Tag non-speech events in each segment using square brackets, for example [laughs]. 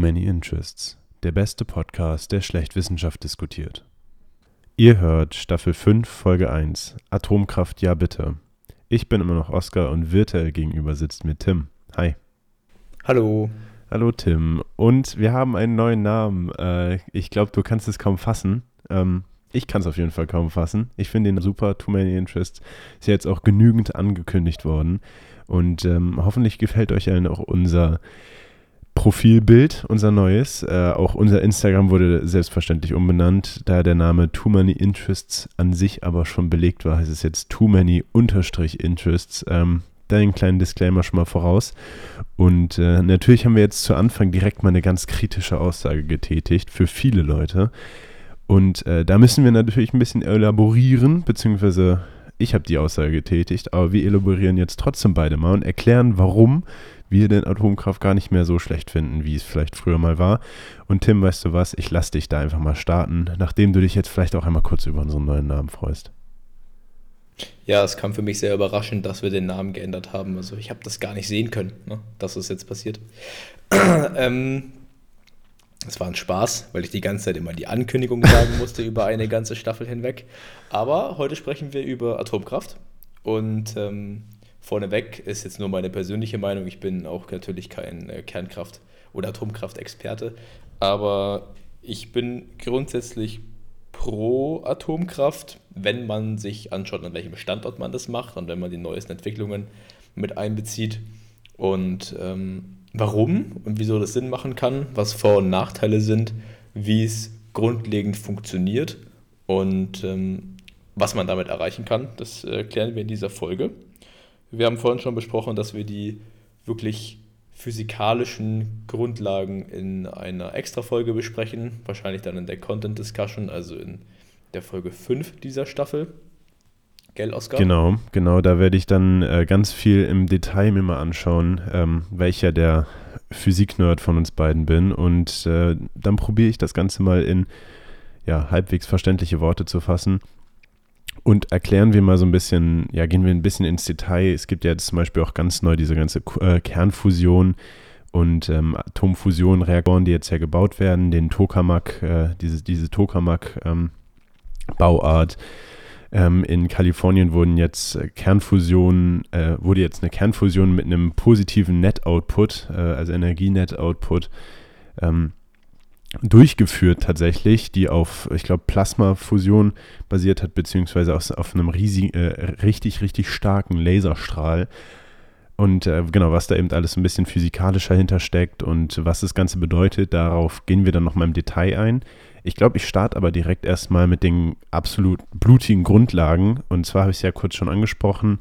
Many Interests, der beste Podcast, der schlecht Wissenschaft diskutiert. Ihr hört Staffel 5, Folge 1, Atomkraft ja bitte. Ich bin immer noch Oskar und virtuell gegenüber sitzt mir Tim. Hi. Hallo. Hallo Tim. Und wir haben einen neuen Namen. Äh, ich glaube, du kannst es kaum fassen. Ähm, ich kann es auf jeden Fall kaum fassen. Ich finde ihn super. Too Many Interests ist ja jetzt auch genügend angekündigt worden. Und ähm, hoffentlich gefällt euch allen auch unser Profilbild, unser neues. Äh, auch unser Instagram wurde selbstverständlich umbenannt. Da der Name Too Many Interests an sich aber schon belegt war, heißt es jetzt Too Many Interests. Ähm, da einen kleinen Disclaimer schon mal voraus. Und äh, natürlich haben wir jetzt zu Anfang direkt mal eine ganz kritische Aussage getätigt für viele Leute. Und äh, da müssen wir natürlich ein bisschen elaborieren, beziehungsweise ich habe die Aussage getätigt, aber wir elaborieren jetzt trotzdem beide mal und erklären, warum wir den Atomkraft gar nicht mehr so schlecht finden, wie es vielleicht früher mal war. Und Tim, weißt du was, ich lasse dich da einfach mal starten, nachdem du dich jetzt vielleicht auch einmal kurz über unseren neuen Namen freust. Ja, es kam für mich sehr überraschend, dass wir den Namen geändert haben. Also ich habe das gar nicht sehen können, ne, dass es jetzt passiert. [clears throat] ähm, es war ein Spaß, weil ich die ganze Zeit immer die Ankündigung sagen musste über eine ganze Staffel hinweg. Aber heute sprechen wir über Atomkraft. Und ähm, vorneweg ist jetzt nur meine persönliche Meinung. Ich bin auch natürlich kein äh, Kernkraft- oder Atomkraftexperte. Aber ich bin grundsätzlich pro Atomkraft, wenn man sich anschaut, an welchem Standort man das macht und wenn man die neuesten Entwicklungen mit einbezieht. Und ähm, warum und wieso das Sinn machen kann, was Vor- und Nachteile sind, wie es grundlegend funktioniert und ähm, was man damit erreichen kann. Das erklären wir in dieser Folge. Wir haben vorhin schon besprochen, dass wir die wirklich physikalischen Grundlagen in einer Extra-Folge besprechen, wahrscheinlich dann in der Content Discussion, also in der Folge 5 dieser Staffel. Gell, Oskar? Genau, genau, da werde ich dann äh, ganz viel im Detail mir mal anschauen, ähm, welcher der Physik-Nerd von uns beiden bin. Und äh, dann probiere ich das Ganze mal in ja, halbwegs verständliche Worte zu fassen. Und erklären wir mal so ein bisschen, ja, gehen wir ein bisschen ins Detail. Es gibt ja zum Beispiel auch ganz neu diese ganze äh, Kernfusion und ähm, Atomfusion-Reaktoren, die jetzt ja gebaut werden, den Tokamak, äh, diese, diese Tokamak-Bauart. Ähm, ähm, in Kalifornien wurden jetzt äh, Kernfusionen, äh, wurde jetzt eine Kernfusion mit einem positiven Net-Output, äh, also Energie-Net-Output, ähm, durchgeführt tatsächlich, die auf, ich glaube, Plasmafusion basiert hat, beziehungsweise auf, auf einem riesig, äh, richtig, richtig starken Laserstrahl. Und äh, genau, was da eben alles ein bisschen physikalischer hintersteckt und was das Ganze bedeutet, darauf gehen wir dann nochmal im Detail ein. Ich glaube, ich starte aber direkt erstmal mit den absolut blutigen Grundlagen. Und zwar habe ich es ja kurz schon angesprochen.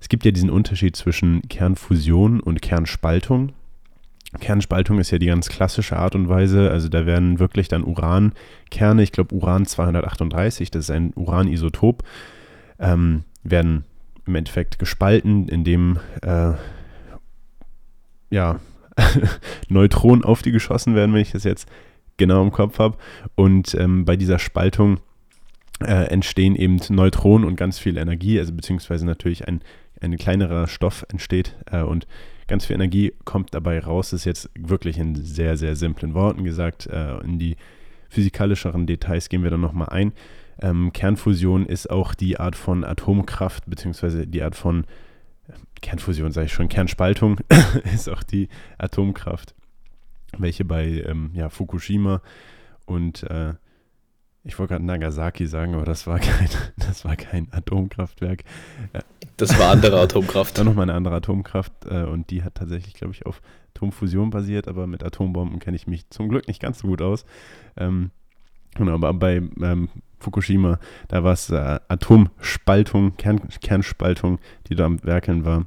Es gibt ja diesen Unterschied zwischen Kernfusion und Kernspaltung. Kernspaltung ist ja die ganz klassische Art und Weise. Also da werden wirklich dann Urankerne, ich glaube Uran 238, das ist ein Uranisotop, ähm, werden im Endeffekt gespalten, indem äh, ja, [laughs] Neutronen auf die geschossen werden, wenn ich das jetzt genau im Kopf habe. Und ähm, bei dieser Spaltung äh, entstehen eben Neutronen und ganz viel Energie, also beziehungsweise natürlich ein, ein kleinerer Stoff entsteht äh, und ganz viel Energie kommt dabei raus. Ist jetzt wirklich in sehr, sehr simplen Worten gesagt. Äh, in die physikalischeren Details gehen wir dann nochmal ein. Ähm, Kernfusion ist auch die Art von Atomkraft, beziehungsweise die Art von äh, Kernfusion, sage ich schon, Kernspaltung [laughs] ist auch die Atomkraft welche bei ähm, ja, Fukushima und äh, ich wollte gerade Nagasaki sagen, aber das war [laughs] kein, das war kein Atomkraftwerk. Das war andere Atomkraft. [laughs] Dann nochmal eine andere Atomkraft äh, und die hat tatsächlich, glaube ich, auf Atomfusion basiert, aber mit Atombomben kenne ich mich zum Glück nicht ganz so gut aus. Ähm, genau, aber bei ähm, Fukushima, da war es äh, Atomspaltung, Kern, Kernspaltung, die da am Werkeln war.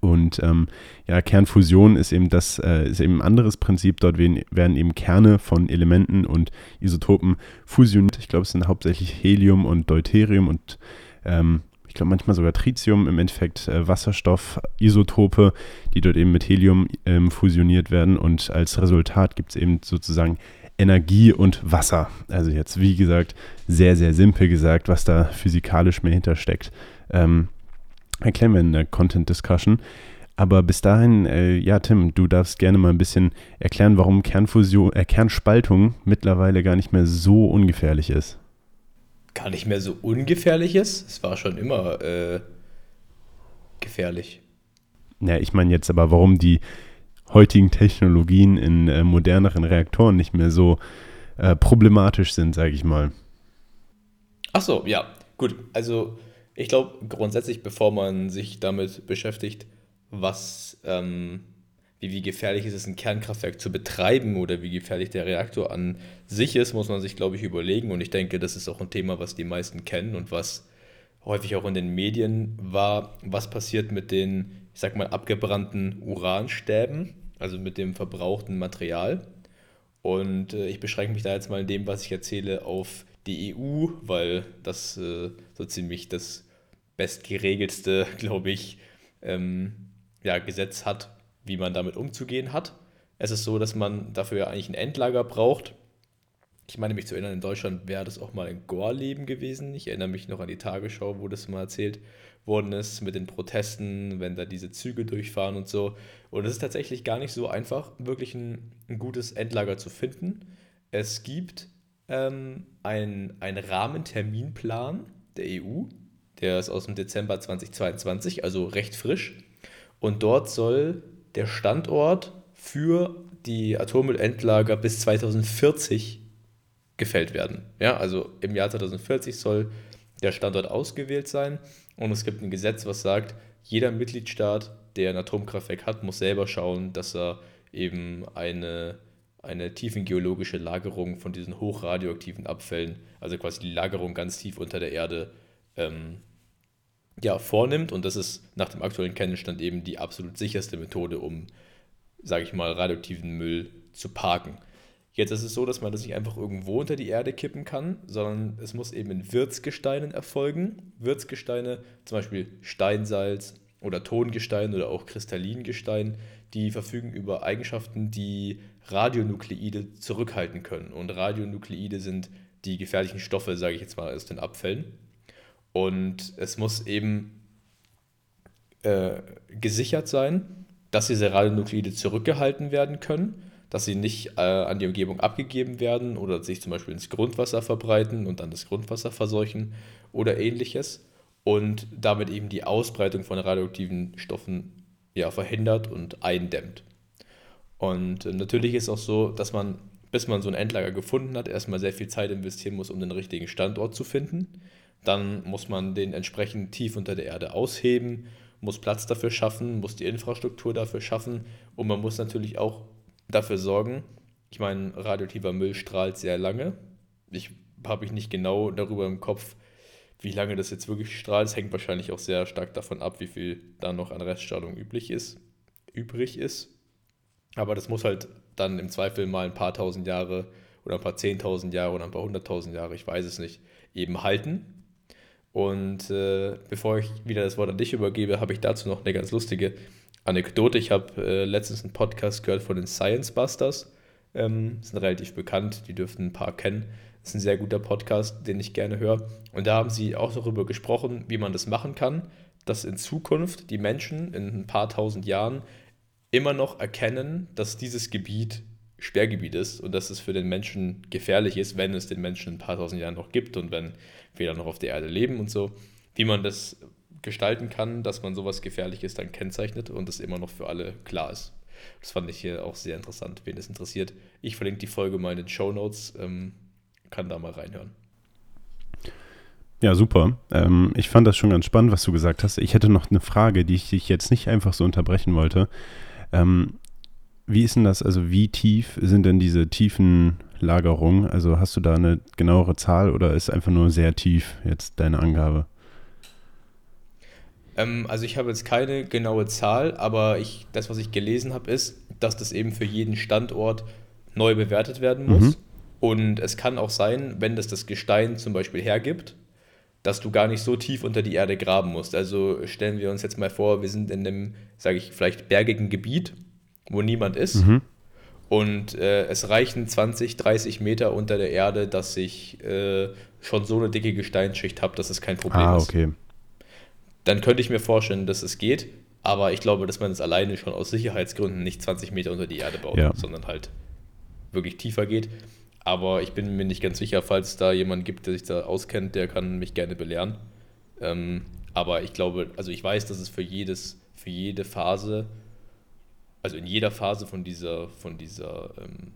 Und ähm, ja, Kernfusion ist eben das, äh, ist eben ein anderes Prinzip. Dort werden, werden, eben Kerne von Elementen und Isotopen fusioniert. Ich glaube, es sind hauptsächlich Helium und Deuterium und ähm, ich glaube manchmal sogar Tritium, im Endeffekt äh, Wasserstoffisotope, die dort eben mit Helium ähm, fusioniert werden. Und als Resultat gibt es eben sozusagen Energie und Wasser. Also jetzt, wie gesagt, sehr, sehr simpel gesagt, was da physikalisch mehr hintersteckt. Ähm, erklären wir in der Content Discussion. Aber bis dahin, äh, ja, Tim, du darfst gerne mal ein bisschen erklären, warum Kernfusion, äh, Kernspaltung mittlerweile gar nicht mehr so ungefährlich ist. Gar nicht mehr so ungefährlich ist? Es war schon immer äh, gefährlich. Ja, ich meine jetzt aber, warum die heutigen Technologien in äh, moderneren Reaktoren nicht mehr so äh, problematisch sind, sage ich mal. Ach so, ja, gut. Also ich glaube grundsätzlich, bevor man sich damit beschäftigt, was, ähm, wie, gefährlich ist es, ein Kernkraftwerk zu betreiben oder wie gefährlich der Reaktor an sich ist, muss man sich, glaube ich, überlegen. Und ich denke, das ist auch ein Thema, was die meisten kennen und was häufig auch in den Medien war, was passiert mit den, ich sag mal, abgebrannten Uranstäben, also mit dem verbrauchten Material. Und äh, ich beschränke mich da jetzt mal in dem, was ich erzähle, auf die EU, weil das äh, so ziemlich das bestgeregelste, [laughs] glaube ich, ähm, ja, Gesetz hat, wie man damit umzugehen hat. Es ist so, dass man dafür ja eigentlich ein Endlager braucht. Ich meine mich zu erinnern, in Deutschland wäre das auch mal ein Gorleben gewesen. Ich erinnere mich noch an die Tagesschau, wo das mal erzählt worden ist mit den Protesten, wenn da diese Züge durchfahren und so. Und es ist tatsächlich gar nicht so einfach, wirklich ein, ein gutes Endlager zu finden. Es gibt ähm, einen Rahmenterminplan der EU, der ist aus dem Dezember 2022, also recht frisch. Und dort soll der Standort für die Atommüllendlager bis 2040 gefällt werden. Ja, also im Jahr 2040 soll der Standort ausgewählt sein und es gibt ein Gesetz, was sagt, jeder Mitgliedstaat, der ein Atomkraftwerk hat, muss selber schauen, dass er eben eine, eine tiefengeologische Lagerung von diesen hochradioaktiven Abfällen, also quasi die Lagerung ganz tief unter der Erde, ähm, ja, vornimmt. Und das ist nach dem aktuellen Kenntnisstand eben die absolut sicherste Methode, um, sage ich mal, radioaktiven Müll zu parken. Jetzt ist es so, dass man das nicht einfach irgendwo unter die Erde kippen kann, sondern es muss eben in Wirtsgesteinen erfolgen. Wirtsgesteine, zum Beispiel Steinsalz oder Tongestein oder auch Kristallingestein, die verfügen über Eigenschaften, die Radionukleide zurückhalten können. Und Radionukleide sind die gefährlichen Stoffe, sage ich jetzt mal, aus den Abfällen. Und es muss eben äh, gesichert sein, dass diese Radionukleide zurückgehalten werden können dass sie nicht äh, an die Umgebung abgegeben werden oder sich zum Beispiel ins Grundwasser verbreiten und dann das Grundwasser verseuchen oder ähnliches und damit eben die Ausbreitung von radioaktiven Stoffen ja, verhindert und eindämmt. Und äh, natürlich ist auch so, dass man, bis man so ein Endlager gefunden hat, erstmal sehr viel Zeit investieren muss, um den richtigen Standort zu finden. Dann muss man den entsprechend tief unter der Erde ausheben, muss Platz dafür schaffen, muss die Infrastruktur dafür schaffen und man muss natürlich auch dafür sorgen. Ich meine, radioaktiver Müll strahlt sehr lange. Ich habe ich nicht genau darüber im Kopf, wie lange das jetzt wirklich strahlt. Es hängt wahrscheinlich auch sehr stark davon ab, wie viel da noch an Reststrahlung üblich ist, übrig ist. Aber das muss halt dann im Zweifel mal ein paar tausend Jahre oder ein paar zehntausend Jahre oder ein paar hunderttausend Jahre, ich weiß es nicht, eben halten. Und äh, bevor ich wieder das Wort an dich übergebe, habe ich dazu noch eine ganz lustige Anekdote, ich habe äh, letztens einen Podcast gehört von den Science Busters. Ähm, sind relativ bekannt, die dürften ein paar kennen. Das ist ein sehr guter Podcast, den ich gerne höre. Und da haben sie auch darüber gesprochen, wie man das machen kann, dass in Zukunft die Menschen in ein paar tausend Jahren immer noch erkennen, dass dieses Gebiet Sperrgebiet ist und dass es für den Menschen gefährlich ist, wenn es den Menschen ein paar tausend Jahren noch gibt und wenn dann noch auf der Erde leben und so. Wie man das gestalten kann, dass man sowas Gefährliches dann kennzeichnet und es immer noch für alle klar ist. Das fand ich hier auch sehr interessant, wen es interessiert. Ich verlinke die Folge mal in den Show Notes, ähm, kann da mal reinhören. Ja, super. Ähm, ich fand das schon ganz spannend, was du gesagt hast. Ich hätte noch eine Frage, die ich dich jetzt nicht einfach so unterbrechen wollte. Ähm, wie ist denn das, also wie tief sind denn diese tiefen Lagerungen? Also hast du da eine genauere Zahl oder ist einfach nur sehr tief jetzt deine Angabe? Ähm, also ich habe jetzt keine genaue Zahl, aber ich, das, was ich gelesen habe, ist, dass das eben für jeden Standort neu bewertet werden muss. Mhm. Und es kann auch sein, wenn das das Gestein zum Beispiel hergibt, dass du gar nicht so tief unter die Erde graben musst. Also stellen wir uns jetzt mal vor, wir sind in einem, sage ich, vielleicht bergigen Gebiet, wo niemand ist. Mhm. Und äh, es reichen 20, 30 Meter unter der Erde, dass ich äh, schon so eine dicke Gesteinsschicht habe, dass es kein Problem ah, okay. ist dann könnte ich mir vorstellen, dass es geht. Aber ich glaube, dass man es alleine schon aus Sicherheitsgründen nicht 20 Meter unter die Erde baut, Ja. sondern halt wirklich tiefer geht. Aber ich bin mir nicht ganz sicher, falls es da jemand gibt, der sich da auskennt, der kann mich gerne belehren. Ähm, aber ich glaube, also ich weiß, dass es für jedes, für jede Phase, also in jeder Phase von dieser, von dieser ähm,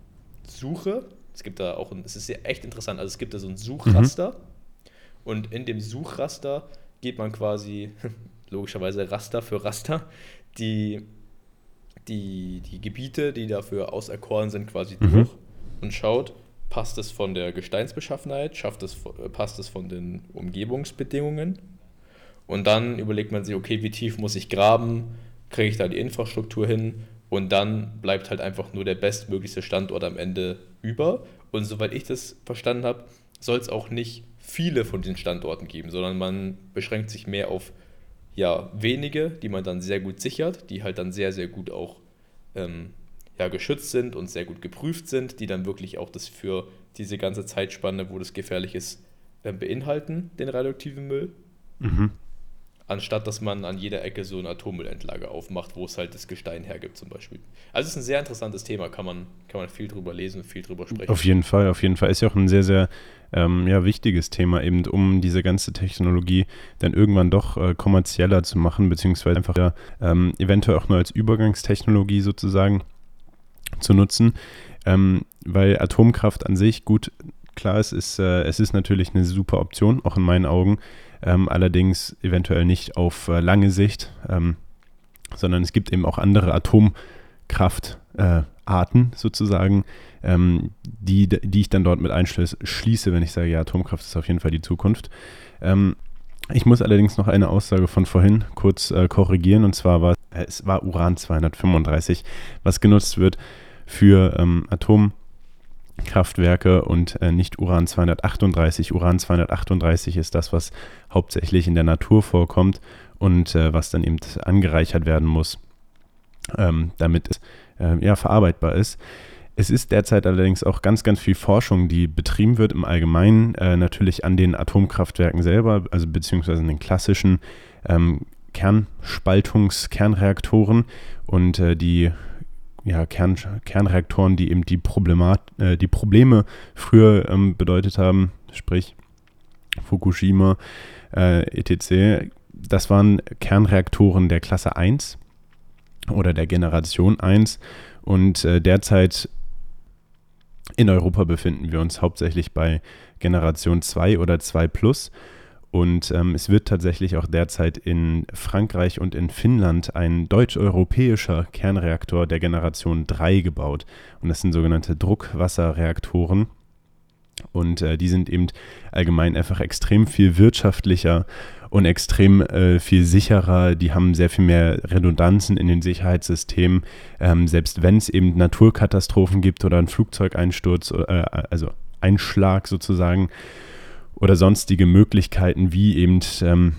Suche, es gibt da auch, ein, es ist ja echt interessant, also es gibt da so ein Suchraster. Und in dem Suchraster geht man quasi, [laughs] logischerweise Raster für Raster, die, die, die Gebiete, die dafür auserkoren sind, quasi Mhm. durch und schaut, passt es von der Gesteinsbeschaffenheit, schafft es, passt es von den Umgebungsbedingungen? Und dann überlegt man sich, okay, wie tief muss ich graben, kriege ich da die Infrastruktur hin und dann bleibt halt einfach nur der bestmöglichste Standort am Ende über. Und soweit ich das verstanden habe, soll es auch nicht viele von den Standorten geben, sondern man beschränkt sich mehr auf ja, wenige, die man dann sehr gut sichert, die halt dann sehr, sehr gut auch ähm, ja, geschützt sind und sehr gut geprüft sind, die dann wirklich auch das für diese ganze Zeitspanne, wo das gefährlich ist, äh, beinhalten, den radioaktiven Müll Mhm. Anstatt dass man an jeder Ecke so ein Atommüllendlager aufmacht, wo es halt das Gestein hergibt zum Beispiel. Also es ist ein sehr interessantes Thema, kann man, kann man viel drüber lesen, viel drüber sprechen. Auf jeden Fall, auf jeden Fall. Ist ja auch ein sehr, sehr ähm, ja, wichtiges Thema, eben um diese ganze Technologie dann irgendwann doch äh, kommerzieller zu machen, beziehungsweise einfach ja, ähm, eventuell auch nur als Übergangstechnologie sozusagen zu nutzen. Ähm, weil Atomkraft an sich, gut, klar, es ist, äh, es ist natürlich eine super Option, auch in meinen Augen. Ähm, allerdings eventuell nicht auf äh, lange Sicht, ähm, sondern es gibt eben auch andere Atomkraftarten äh, sozusagen, ähm, die, die ich dann dort mit einschließe, wenn ich sage, ja, Atomkraft ist auf jeden Fall die Zukunft. Ähm, ich muss allerdings noch eine Aussage von vorhin kurz äh, korrigieren und zwar war es war Uran 235, was genutzt wird für ähm, Atomkraftwerke und äh, nicht Uran 238. Uran 238 ist das, was hauptsächlich in der Natur vorkommt und äh, was dann eben angereichert werden muss, ähm, damit es äh, ja, verarbeitbar ist. Es ist derzeit allerdings auch ganz, ganz viel Forschung, die betrieben wird im Allgemeinen, äh, natürlich an den Atomkraftwerken selber, also beziehungsweise in den klassischen ähm, Kernspaltungs-, Kernreaktoren und äh, die ja, Kern, Kernreaktoren, die eben die, Problemat äh, die Probleme früher ähm, bedeutet haben, sprich Fukushima, äh, etc. Das waren Kernreaktoren der Klasse 1 oder der Generation 1 und äh, derzeit in Europa befinden wir uns hauptsächlich bei Generation 2 oder 2 Plus. Und ähm, es wird tatsächlich auch derzeit in Frankreich und in Finnland ein deutsch-europäischer Kernreaktor der Generation 3 gebaut. Und das sind sogenannte Druckwasserreaktoren. Und äh, die sind eben allgemein einfach extrem viel wirtschaftlicher und extrem äh, viel sicherer. Die haben sehr viel mehr Redundanzen in den Sicherheitssystemen. Ähm, selbst wenn es eben Naturkatastrophen gibt oder einen Flugzeugeinsturz, äh, also Einschlag sozusagen, oder sonstige Möglichkeiten, wie eben ähm,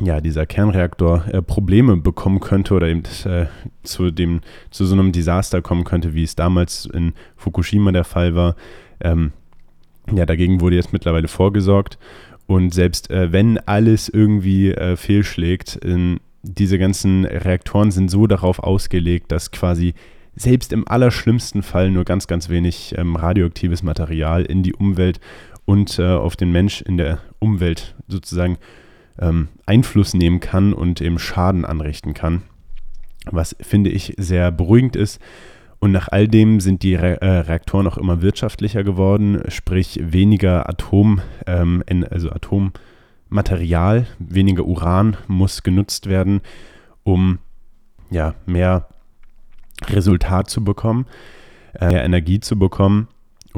ja, dieser Kernreaktor äh, Probleme bekommen könnte oder eben äh, zu, dem, zu so einem Desaster kommen könnte, wie es damals in Fukushima der Fall war. Ähm, ja, dagegen wurde jetzt mittlerweile vorgesorgt. Und selbst äh, wenn alles irgendwie äh, fehlschlägt, diese ganzen Reaktoren sind so darauf ausgelegt, dass quasi selbst im allerschlimmsten Fall nur ganz, ganz wenig ähm, radioaktives Material in die Umwelt und äh, auf den Mensch in der Umwelt sozusagen ähm, Einfluss nehmen kann und eben Schaden anrichten kann. Was finde ich sehr beruhigend ist. Und nach all dem sind die Re äh, Reaktoren auch immer wirtschaftlicher geworden, sprich weniger Atom, ähm, also Atommaterial, weniger Uran muss genutzt werden, um ja, mehr Resultat zu bekommen, äh, mehr Energie zu bekommen.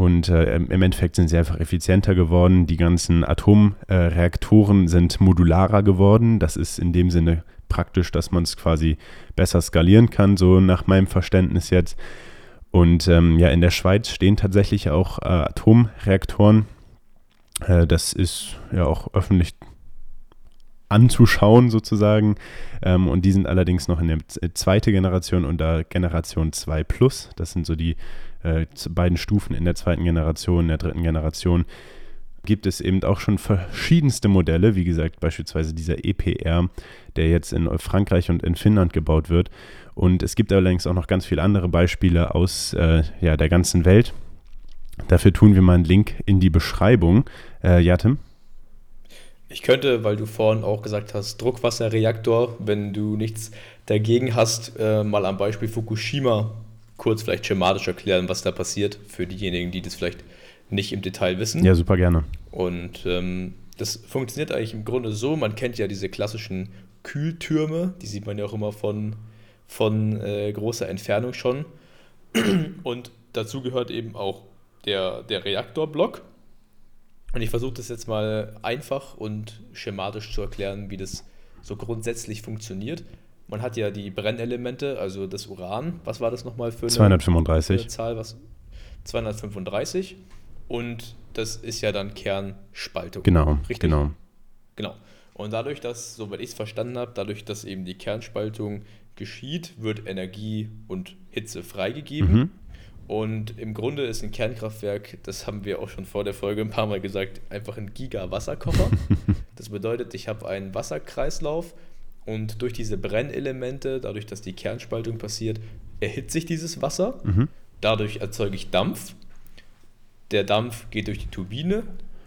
Und äh, im Endeffekt sind sie einfach effizienter geworden. Die ganzen Atomreaktoren äh, sind modularer geworden. Das ist in dem Sinne praktisch, dass man es quasi besser skalieren kann, so nach meinem Verständnis jetzt. Und ähm, ja, in der Schweiz stehen tatsächlich auch äh, Atomreaktoren. Äh, das ist ja auch öffentlich anzuschauen sozusagen. Ähm, und die sind allerdings noch in der zweiten Generation und da Generation 2 Plus. Das sind so die äh, beiden Stufen in der zweiten Generation, in der dritten Generation. gibt es eben auch schon verschiedenste Modelle, wie gesagt, beispielsweise dieser EPR, der jetzt in Frankreich und in Finnland gebaut wird. Und es gibt allerdings auch noch ganz viele andere Beispiele aus äh, ja, der ganzen Welt. Dafür tun wir mal einen Link in die Beschreibung. Äh, ja? Ich könnte, weil du vorhin auch gesagt hast, Druckwasserreaktor, wenn du nichts dagegen hast, äh, mal am Beispiel Fukushima kurz vielleicht schematisch erklären, was da passiert, für diejenigen, die das vielleicht nicht im Detail wissen. Ja, super gerne. Und ähm, das funktioniert eigentlich im Grunde so, man kennt ja diese klassischen Kühltürme, die sieht man ja auch immer von, von äh, großer Entfernung schon. [clears throat] Und dazu gehört eben auch der, der Reaktorblock. Und ich versuche das jetzt mal einfach und schematisch zu erklären, wie das so grundsätzlich funktioniert. Man hat ja die Brennelemente, also das Uran. Was war das nochmal für eine, 235. Für eine Zahl? Was? 235. Und das ist ja dann Kernspaltung. Genau, richtig. Genau. Genau. Und dadurch, dass, soweit ich es verstanden habe, dadurch, dass eben die Kernspaltung geschieht, wird Energie und Hitze freigegeben. Mhm. Und im Grunde ist ein Kernkraftwerk, das haben wir auch schon vor der Folge ein paar Mal gesagt, einfach ein Giga-Wasserkocher. [laughs] das bedeutet, ich habe einen Wasserkreislauf und durch diese Brennelemente, dadurch, dass die Kernspaltung passiert, erhitze ich dieses Wasser. Mhm. Dadurch erzeuge ich Dampf. Der Dampf geht durch die Turbine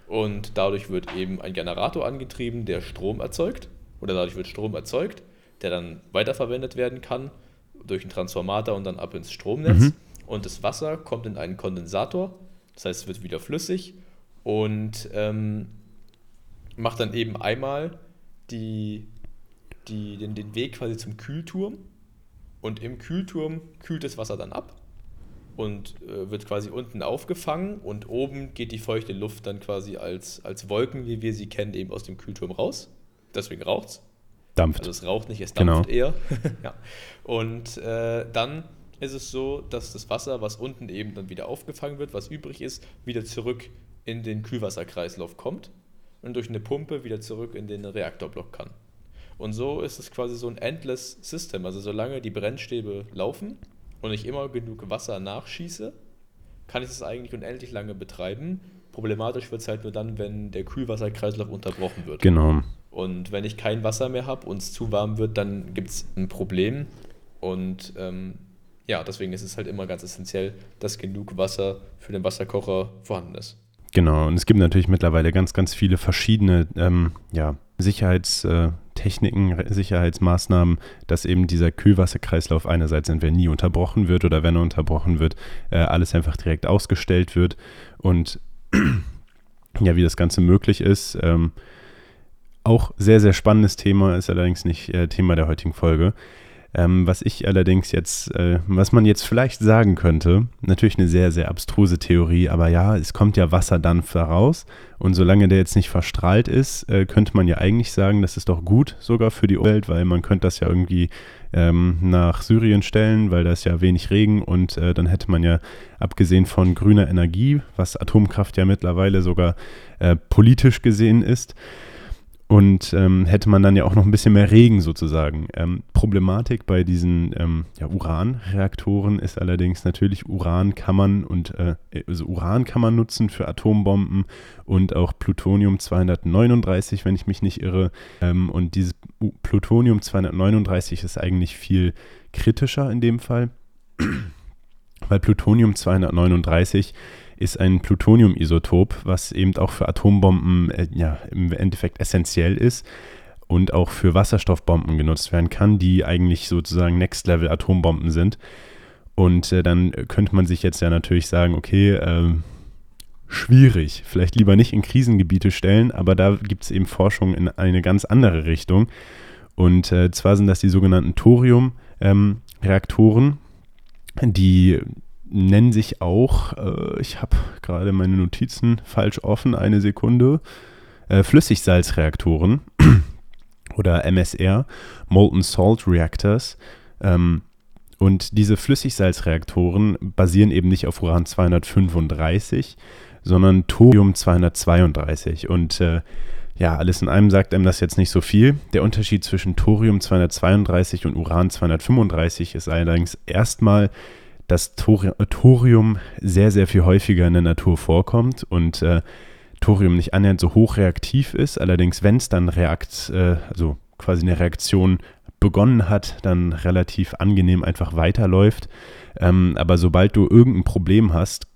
und dadurch wird eben ein Generator angetrieben, der Strom erzeugt. Oder dadurch wird Strom erzeugt, der dann weiterverwendet werden kann durch einen Transformator und dann ab ins Stromnetz. Mhm und das Wasser kommt in einen Kondensator, das heißt, es wird wieder flüssig und ähm, macht dann eben einmal die, die, den, den Weg quasi zum Kühlturm und im Kühlturm kühlt das Wasser dann ab und äh, wird quasi unten aufgefangen und oben geht die feuchte Luft dann quasi als, als Wolken, wie wir sie kennen, eben aus dem Kühlturm raus. Deswegen raucht es. Dampft. Also es raucht nicht, es dampft genau. eher. [laughs] ja. Und äh, dann ist es so, dass das Wasser, was unten eben dann wieder aufgefangen wird, was übrig ist, wieder zurück in den Kühlwasserkreislauf kommt und durch eine Pumpe wieder zurück in den Reaktorblock kann. Und so ist es quasi so ein endless System. Also solange die Brennstäbe laufen und ich immer genug Wasser nachschieße, kann ich es eigentlich unendlich lange betreiben. Problematisch wird es halt nur dann, wenn der Kühlwasserkreislauf unterbrochen wird. Genau. Und wenn ich kein Wasser mehr habe und es zu warm wird, dann gibt es ein Problem. Und ähm, ja, deswegen ist es halt immer ganz essentiell, dass genug Wasser für den Wasserkocher vorhanden ist. Genau, und es gibt natürlich mittlerweile ganz, ganz viele verschiedene ähm, ja, Sicherheitstechniken, äh, Sicherheitsmaßnahmen, dass eben dieser Kühlwasserkreislauf einerseits entweder nie unterbrochen wird oder wenn er unterbrochen wird, äh, alles einfach direkt ausgestellt wird. Und [clears throat] ja, wie das Ganze möglich ist, ähm, auch sehr, sehr spannendes Thema, ist allerdings nicht äh, Thema der heutigen Folge. Ähm, was ich allerdings jetzt, äh, was man jetzt vielleicht sagen könnte, natürlich eine sehr, sehr abstruse Theorie, aber ja, es kommt ja Wasserdampf heraus und solange der jetzt nicht verstrahlt ist, äh, könnte man ja eigentlich sagen, das ist doch gut sogar für die Umwelt, weil man könnte das ja irgendwie ähm, nach Syrien stellen, weil da ist ja wenig Regen und äh, dann hätte man ja abgesehen von grüner Energie, was Atomkraft ja mittlerweile sogar äh, politisch gesehen ist, und ähm, hätte man dann ja auch noch ein bisschen mehr Regen sozusagen. Ähm, Problematik bei diesen ähm, ja, Uranreaktoren ist allerdings natürlich, Uran kann man und äh, also Uran kann man nutzen für Atombomben und auch Plutonium 239, wenn ich mich nicht irre. Ähm, und dieses Plutonium 239 ist eigentlich viel kritischer in dem Fall, weil Plutonium 239 ist ein Plutonium-Isotop, was eben auch für Atombomben äh, ja, im Endeffekt essentiell ist und auch für Wasserstoffbomben genutzt werden kann, die eigentlich sozusagen Next-Level-Atombomben sind. Und äh, dann könnte man sich jetzt ja natürlich sagen, okay, äh, schwierig, vielleicht lieber nicht in Krisengebiete stellen, aber da gibt es eben Forschung in eine ganz andere Richtung. Und äh, zwar sind das die sogenannten Thorium-Reaktoren, ähm, die nennen sich auch, äh, ich habe gerade meine Notizen falsch offen, eine Sekunde, äh, Flüssigsalzreaktoren [clears throat] oder MSR, Molten Salt Reactors. Ähm, und diese Flüssigsalzreaktoren basieren eben nicht auf Uran 235, sondern Thorium 232. Und äh, ja, alles in allem sagt einem das jetzt nicht so viel. Der Unterschied zwischen Thorium 232 und Uran 235 ist allerdings erstmal, dass Thorium sehr, sehr viel häufiger in der Natur vorkommt und äh, Thorium nicht annähernd so hochreaktiv ist. Allerdings, wenn es dann reakt, äh, also quasi eine Reaktion begonnen hat, dann relativ angenehm einfach weiterläuft. Ähm, aber sobald du irgendein Problem hast,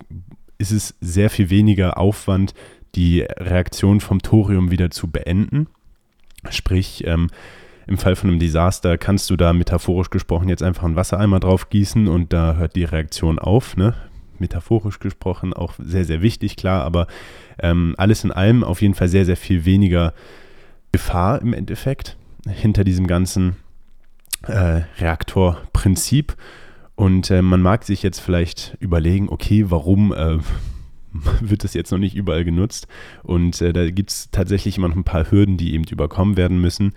ist es sehr viel weniger Aufwand, die Reaktion vom Thorium wieder zu beenden. Sprich, ähm, im Fall von einem Desaster kannst du da metaphorisch gesprochen jetzt einfach einen Wassereimer drauf gießen und da hört die Reaktion auf. Ne? Metaphorisch gesprochen auch sehr, sehr wichtig, klar, aber ähm, alles in allem auf jeden Fall sehr, sehr viel weniger Gefahr im Endeffekt hinter diesem ganzen äh, Reaktorprinzip. Und äh, man mag sich jetzt vielleicht überlegen, okay, warum äh, [laughs] wird das jetzt noch nicht überall genutzt? Und äh, da gibt es tatsächlich immer noch ein paar Hürden, die eben überkommen werden müssen.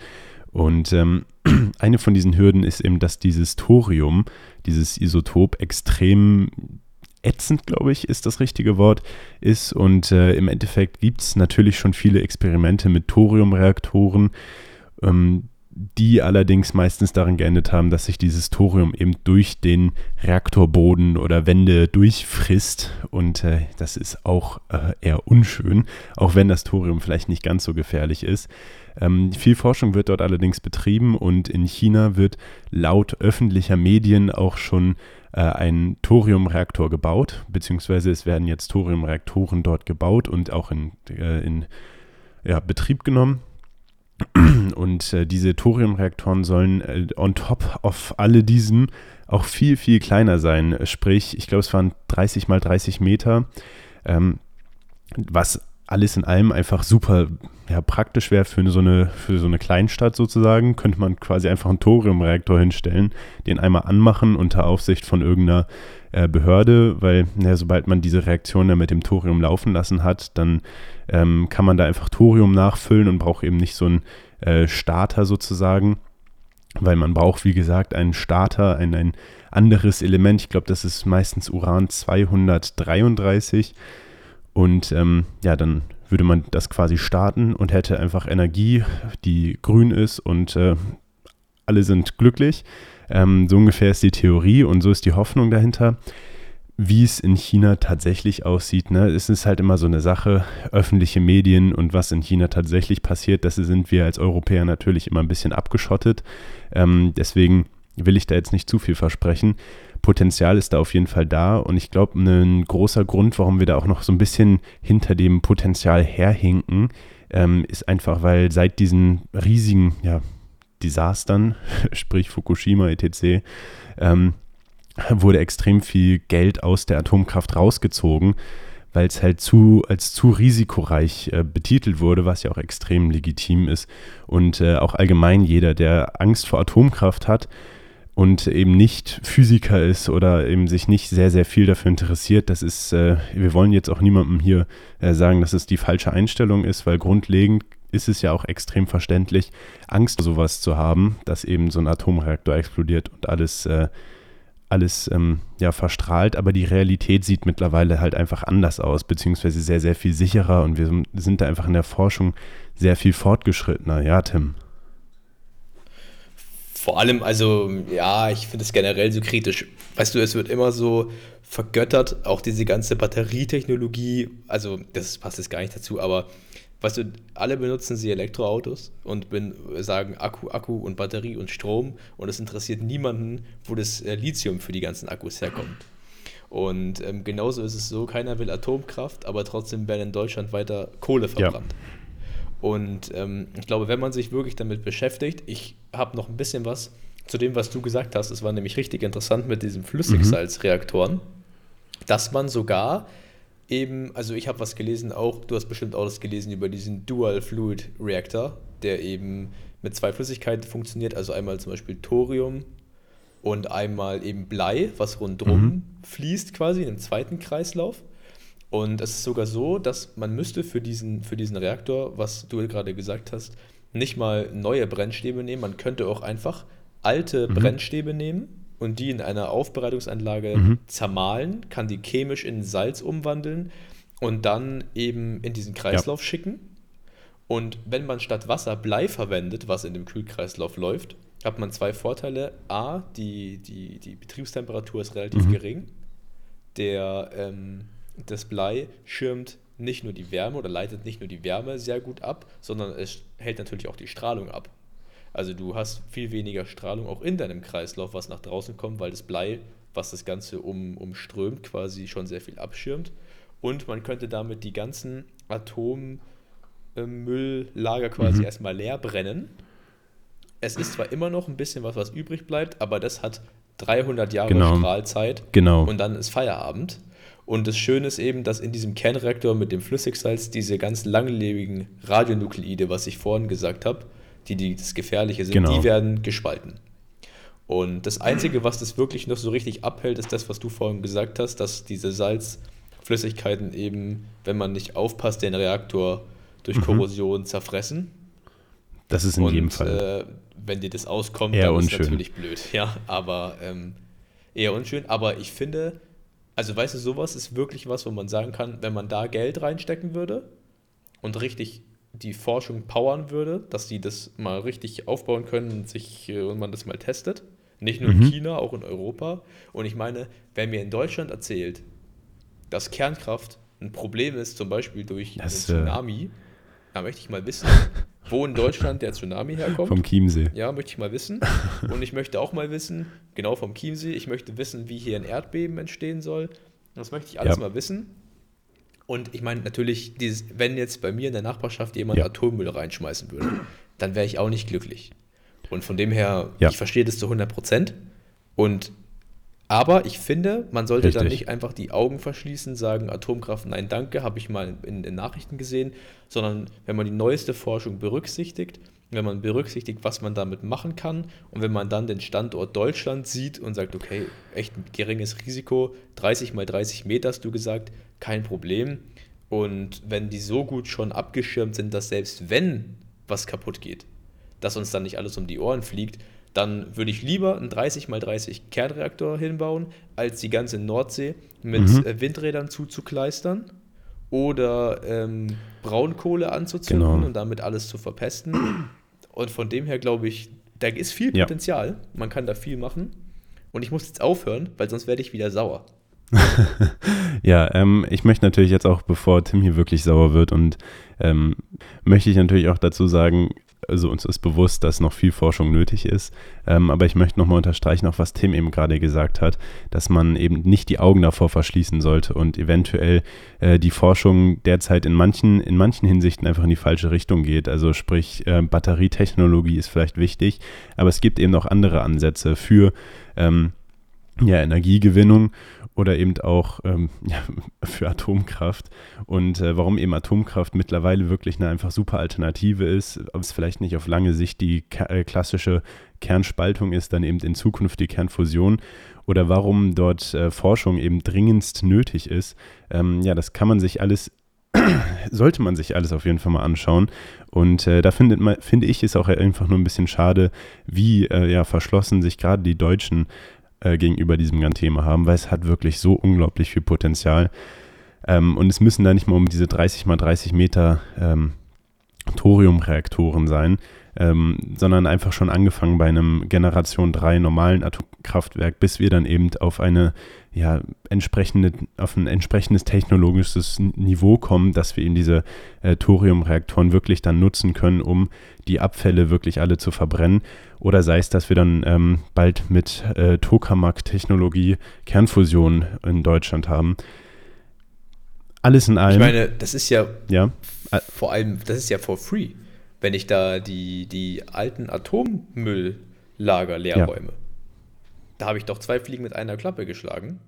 Und ähm, [clears throat] eine von diesen Hürden ist eben, dass dieses Thorium, dieses Isotop, extrem ätzend, glaube ich, ist das richtige Wort, ist. Und äh, im Endeffekt gibt es natürlich schon viele Experimente mit Thoriumreaktoren. Ähm, die allerdings meistens darin geendet haben, dass sich dieses Thorium eben durch den Reaktorboden oder Wände durchfrisst und äh, das ist auch äh, eher unschön, auch wenn das Thorium vielleicht nicht ganz so gefährlich ist. Ähm, viel Forschung wird dort allerdings betrieben und in China wird laut öffentlicher Medien auch schon äh, ein Thoriumreaktor gebaut, beziehungsweise es werden jetzt Thoriumreaktoren dort gebaut und auch in, äh, in ja, Betrieb genommen. Und äh, diese Thoriumreaktoren sollen äh, on top of alle diesem auch viel, viel kleiner sein. Sprich, ich glaube, es waren 30 mal 30 Meter, ähm, was alles in allem einfach super ja, praktisch wäre für, so eine, für so eine Kleinstadt sozusagen. Könnte man quasi einfach einen Thoriumreaktor hinstellen, den einmal anmachen unter Aufsicht von irgendeiner äh, Behörde, weil ja, sobald man diese Reaktion dann mit dem Thorium laufen lassen hat, dann ähm, kann man da einfach Thorium nachfüllen und braucht eben nicht so einen äh, Starter sozusagen, weil man braucht, wie gesagt, einen Starter, ein, ein anderes Element. Ich glaube, das ist meistens Uran 233 und ähm, ja, dann würde man das quasi starten und hätte einfach Energie, die grün ist und äh, alle sind glücklich. Ähm, so ungefähr ist die Theorie und so ist die Hoffnung dahinter. Wie es in China tatsächlich aussieht, ne, es ist halt immer so eine Sache, öffentliche Medien und was in China tatsächlich passiert, das sind wir als Europäer natürlich immer ein bisschen abgeschottet. Ähm, deswegen will ich da jetzt nicht zu viel versprechen. Potenzial ist da auf jeden Fall da und ich glaube, ein großer Grund, warum wir da auch noch so ein bisschen hinter dem Potenzial herhinken, ähm, ist einfach, weil seit diesen riesigen, ja, Desastern, [laughs] sprich Fukushima etc., ähm, wurde extrem viel Geld aus der Atomkraft rausgezogen, weil es halt zu, als zu risikoreich äh, betitelt wurde, was ja auch extrem legitim ist. Und äh, auch allgemein jeder, der Angst vor Atomkraft hat und eben nicht Physiker ist oder eben sich nicht sehr, sehr viel dafür interessiert, das ist, äh, wir wollen jetzt auch niemandem hier äh, sagen, dass es die falsche Einstellung ist, weil grundlegend ist es ja auch extrem verständlich, Angst sowas zu haben, dass eben so ein Atomreaktor explodiert und alles, äh, alles ähm, ja, verstrahlt. Aber die Realität sieht mittlerweile halt einfach anders aus, beziehungsweise sehr, sehr viel sicherer und wir sind da einfach in der Forschung sehr viel fortgeschrittener. Ja, Tim. Vor allem, also, ja, ich finde es generell so kritisch. Weißt du, es wird immer so vergöttert, auch diese ganze Batterietechnologie. Also, das passt jetzt gar nicht dazu, aber weißt du, alle benutzen sie Elektroautos und bin, sagen Akku, Akku und Batterie und Strom und es interessiert niemanden, wo das äh, Lithium für die ganzen Akkus herkommt. Und ähm, genauso ist es so, keiner will Atomkraft, aber trotzdem werden in Deutschland weiter Kohle verbrannt. Ja. Und ähm, ich glaube, wenn man sich wirklich damit beschäftigt, ich habe noch ein bisschen was zu dem, was du gesagt hast, es war nämlich richtig interessant mit diesen Flüssigsalzreaktoren, mhm. dass man sogar eben, also ich habe was gelesen, auch, du hast bestimmt auch das gelesen über diesen Dual Fluid Reactor, der eben mit zwei Flüssigkeiten funktioniert, also einmal zum Beispiel Thorium und einmal eben Blei, was rundherum mhm. fließt quasi in einem zweiten Kreislauf. Und es ist sogar so, dass man müsste für diesen, für diesen Reaktor, was du gerade gesagt hast, nicht mal neue Brennstäbe nehmen, man könnte auch einfach alte mhm. Brennstäbe nehmen und die in einer Aufbereitungsanlage mhm. zermahlen, kann die chemisch in Salz umwandeln und dann eben in diesen Kreislauf ja. schicken. Und wenn man statt Wasser Blei verwendet, was in dem Kühlkreislauf läuft, hat man zwei Vorteile. A, die, die, die Betriebstemperatur ist relativ mhm. gering. Der, ähm, das Blei schirmt nicht nur die Wärme oder leitet nicht nur die Wärme sehr gut ab, sondern es hält natürlich auch die Strahlung ab. Also du hast viel weniger Strahlung auch in deinem Kreislauf, was nach draußen kommt, weil das Blei, was das Ganze um, umströmt, quasi schon sehr viel abschirmt. Und man könnte damit die ganzen Atommülllager quasi mhm. erstmal leer brennen. Es ist zwar immer noch ein bisschen was, was übrig bleibt, aber das hat 300 Jahre Genau. Strahlzeit Genau. und dann ist Feierabend. Und das Schöne ist eben, dass in diesem Kernreaktor mit dem Flüssigsalz diese ganz langlebigen Radionukleide, was ich vorhin gesagt habe, die, die das Gefährliche sind, Genau. die werden gespalten. Und das Einzige, was das wirklich noch so richtig abhält, ist das, was du vorhin gesagt hast, dass diese Salzflüssigkeiten eben, wenn man nicht aufpasst, den Reaktor durch Mhm. Korrosion zerfressen. Das ist in Und jedem Fall. Äh, wenn dir das auskommt, Eher dann ist unschön. natürlich blöd. [laughs] Ja, aber ähm, eher unschön. Aber ich finde, also weißt du, sowas ist wirklich was, wo man sagen kann, wenn man da Geld reinstecken würde und richtig die Forschung powern würde, dass die das mal richtig aufbauen können und sich äh, und man das mal testet. Nicht nur in Mhm. China, auch in Europa. Und ich meine, wer mir in Deutschland erzählt, dass Kernkraft ein Problem ist, zum Beispiel durch Das, einen äh, Tsunami, da möchte ich mal wissen, wo in Deutschland der Tsunami herkommt. Vom Chiemsee. Ja, möchte ich mal wissen. Und ich möchte auch mal wissen, genau vom Chiemsee, ich möchte wissen, wie hier ein Erdbeben entstehen soll. Das möchte ich alles Ja. mal wissen. Und ich meine natürlich, dieses, wenn jetzt bei mir in der Nachbarschaft jemand Ja. Atommüll reinschmeißen würde, dann wäre ich auch nicht glücklich. Und von dem her, Ja. ich verstehe das zu 100 Prozent. Und aber ich finde, man sollte dann Richtig. nicht einfach die Augen verschließen, sagen Atomkraft, nein, danke, habe ich mal in den Nachrichten gesehen, sondern wenn man die neueste Forschung berücksichtigt, wenn man berücksichtigt, was man damit machen kann und wenn man dann den Standort Deutschland sieht und sagt, okay, echt ein geringes Risiko, 30 mal 30 Meter hast du gesagt, kein Problem. Und wenn die so gut schon abgeschirmt sind, dass selbst wenn was kaputt geht, dass uns dann nicht alles um die Ohren fliegt, dann würde ich lieber einen 30 mal 30 Kernreaktor hinbauen, als die ganze Nordsee mit Mhm. äh, Windrädern zuzukleistern oder ähm, Braunkohle anzuzünden Genau. und damit alles zu verpesten. Und von dem her glaube ich, da ist viel Ja. Potenzial. Man kann da viel machen. Und ich muss jetzt aufhören, weil sonst werde ich wieder sauer. [laughs] Ja, ähm, ich möchte natürlich jetzt auch, bevor Tim hier wirklich sauer wird und ähm, möchte ich natürlich auch dazu sagen, also uns ist bewusst, dass noch viel Forschung nötig ist, ähm, aber ich möchte nochmal unterstreichen, auch was Tim eben gerade gesagt hat, dass man eben nicht die Augen davor verschließen sollte und eventuell äh, die Forschung derzeit in manchen, in manchen Hinsichten einfach in die falsche Richtung geht. Also sprich, äh, Batterietechnologie ist vielleicht wichtig, aber es gibt eben noch andere Ansätze für ähm, ja, Energiegewinnung oder eben auch ähm, [laughs] ja, für Atomkraft. Und äh, warum eben Atomkraft mittlerweile wirklich eine einfach super Alternative ist, ob es vielleicht nicht auf lange Sicht die äh, klassische Kernspaltung ist, dann eben in Zukunft die Kernfusion oder warum dort äh, Forschung eben dringendst nötig ist. Ähm, ja, das kann man sich alles [clears throat] sollte man sich alles auf jeden Fall mal anschauen. Und äh, da findet man, finde ich es auch einfach nur ein bisschen schade, wie äh, ja, verschlossen sich gerade die Deutschen äh, gegenüber diesem ganzen Thema haben, weil es hat wirklich so unglaublich viel Potenzial. Ähm, und es müssen da nicht mal um diese 30 mal 30 Meter ähm, Thoriumreaktoren sein, ähm, sondern einfach schon angefangen bei einem Generation 3 normalen Atomkraftwerk, bis wir dann eben auf eine ja, entsprechende, auf ein entsprechendes technologisches Niveau kommen, dass wir eben diese äh, Thoriumreaktoren wirklich dann nutzen können, um die Abfälle wirklich alle zu verbrennen. Oder sei es, dass wir dann ähm, bald mit äh, Tokamak-Technologie Kernfusion in Deutschland haben. Alles in Ich allem. meine, das ist ja ja, vor allem, das ist ja for free, wenn ich da die, die alten Atommülllager leer Ja. Da habe ich doch zwei Fliegen mit einer Klappe geschlagen.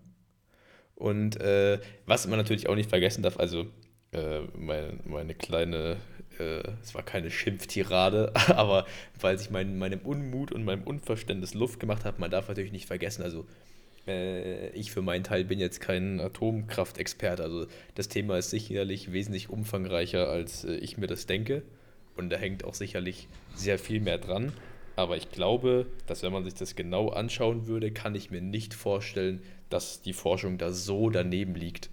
Und äh, was man natürlich auch nicht vergessen darf, also äh, meine, meine kleine, äh, es war keine Schimpftirade, [laughs] aber weil ich mein, meinem Unmut und meinem Unverständnis Luft gemacht habe, man darf natürlich nicht vergessen, also äh, ich für meinen Teil bin jetzt kein Atomkraftexperte, also das Thema ist sicherlich wesentlich umfangreicher, als äh, ich mir das denke. Und da hängt auch sicherlich sehr viel mehr dran. Aber ich glaube, dass wenn man sich das genau anschauen würde, kann ich mir nicht vorstellen, dass die Forschung da so daneben liegt.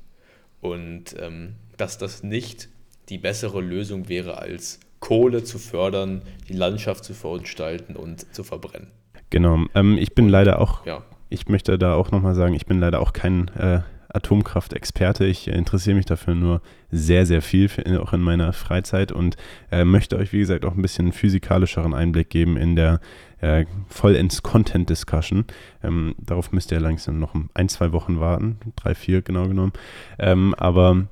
Und ähm, dass das nicht die bessere Lösung wäre, als Kohle zu fördern, die Landschaft zu verunstalten und zu verbrennen. genau. Ähm, ich bin leider auch Ja. ich möchte da auch nochmal sagen, ich bin leider auch kein äh, Atomkraftexperte. Ich interessiere mich dafür nur sehr, sehr viel, für, auch in meiner Freizeit und äh, möchte euch, wie gesagt, auch ein bisschen physikalischeren Einblick geben in der äh, vollends Content Discussion. Ähm, darauf müsst ihr langsam noch ein, zwei Wochen warten, drei, vier genau genommen. Ähm, aber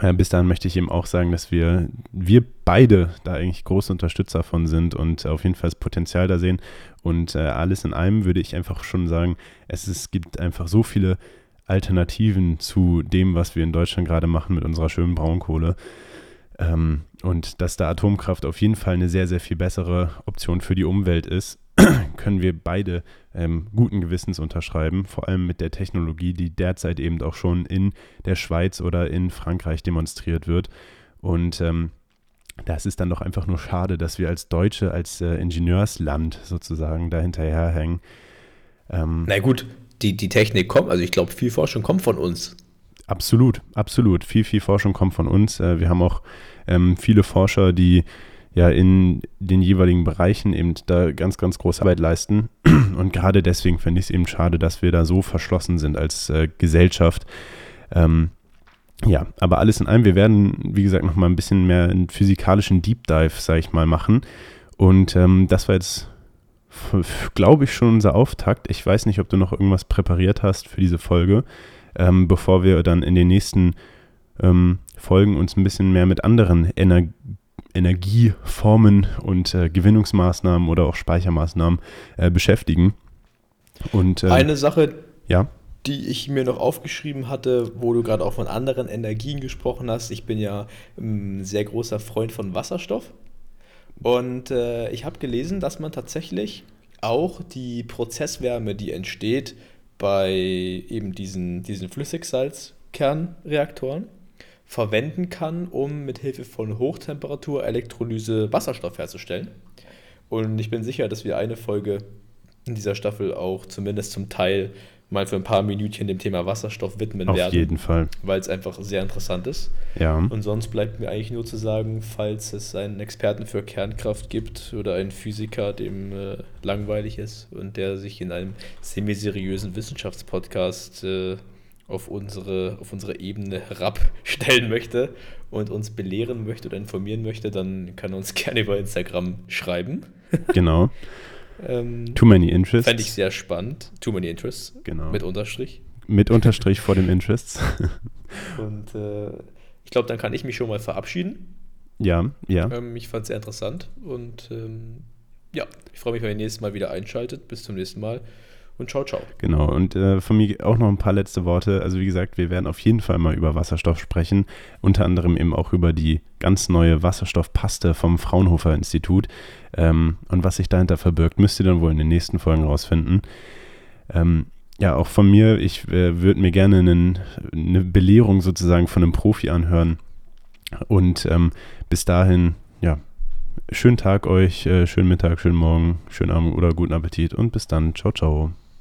äh, bis dahin möchte ich eben auch sagen, dass wir, wir beide da eigentlich große Unterstützer von sind und auf jeden Fall das Potenzial da sehen. Und äh, alles in allem würde ich einfach schon sagen, es, es gibt einfach so viele Alternativen zu dem, was wir in Deutschland gerade machen mit unserer schönen Braunkohle. Ähm, und dass da Atomkraft auf jeden Fall eine sehr, sehr viel bessere Option für die Umwelt ist, [clears throat] können wir beide ähm, guten Gewissens unterschreiben, vor allem mit der Technologie, die derzeit eben auch schon in der Schweiz oder in Frankreich demonstriert wird. Und ähm, das ist dann doch einfach nur schade, dass wir als Deutsche, als äh, Ingenieursland sozusagen da hinterherhängen. Ähm, Na gut, die, die Technik kommt, also ich glaube, viel Forschung kommt von uns. Absolut, absolut. Viel, viel Forschung kommt von uns. Äh, wir haben auch ähm, viele Forscher, die ja in den jeweiligen Bereichen eben da ganz, ganz große Arbeit leisten. [clears throat] Und gerade deswegen finde ich es eben schade, dass wir da so verschlossen sind als äh, Gesellschaft. Ähm, ja, aber alles in allem, wir werden, wie gesagt, nochmal ein bisschen mehr einen physikalischen Deep Dive, sage ich mal, machen. Und ähm, das war jetzt, glaube ich, schon unser Auftakt. Ich weiß nicht, ob du noch irgendwas präpariert hast für diese Folge, ähm, bevor wir dann in den nächsten ähm, Folgen uns ein bisschen mehr mit anderen Ener Energieformen und äh, Gewinnungsmaßnahmen oder auch Speichermaßnahmen äh, beschäftigen. Und, äh, Eine Sache, ja? die ich mir noch aufgeschrieben hatte, wo du gerade auch von anderen Energien gesprochen hast. Ich bin ja ein sehr großer Freund von Wasserstoff. Und äh, ich habe gelesen, dass man tatsächlich auch die Prozesswärme, die entsteht bei eben diesen, diesen Flüssigsalzkernreaktoren, verwenden kann, um mit Hilfe von Hochtemperatur-Elektrolyse Wasserstoff herzustellen. Und ich bin sicher, dass wir eine Folge in dieser Staffel auch zumindest zum Teil mal für ein paar Minütchen dem Thema Wasserstoff widmen Auf werden. Auf jeden Fall. Weil es einfach sehr interessant ist. Ja. Und sonst bleibt mir eigentlich nur zu sagen, falls es einen Experten für Kernkraft gibt oder einen Physiker, dem äh, langweilig ist und der sich in einem semi-seriösen Wissenschaftspodcast äh, auf unsere, auf unsere Ebene herabstellen möchte und uns belehren möchte oder informieren möchte, dann kann er uns [laughs] gerne über Instagram schreiben. Genau. Ähm, Too many interests. Fände ich sehr spannend. Too many interests. Genau. Mit Unterstrich. Mit Unterstrich vor dem Interests. [laughs] und äh, ich glaube, dann kann ich mich schon mal verabschieden. Ja, ja. Ähm, ich fand es sehr interessant und ähm, ja, ich freue mich, wenn ihr nächstes Mal wieder einschaltet. Bis zum nächsten Mal und ciao, ciao. Genau, und äh, von mir auch noch ein paar letzte Worte. Also wie gesagt, wir werden auf jeden Fall mal über Wasserstoff sprechen, unter anderem eben auch über die ganz neue Wasserstoffpaste vom Fraunhofer Institut. Ähm, und was sich dahinter verbirgt, müsst ihr dann wohl in den nächsten Folgen rausfinden. Ähm, ja, auch von mir, ich äh, würde mir gerne einen, eine Belehrung sozusagen von einem Profi anhören. Und ähm, bis dahin, ja, schönen Tag euch, äh, schönen Mittag, schönen Morgen, schönen Abend oder guten Appetit und bis dann. Ciao, ciao.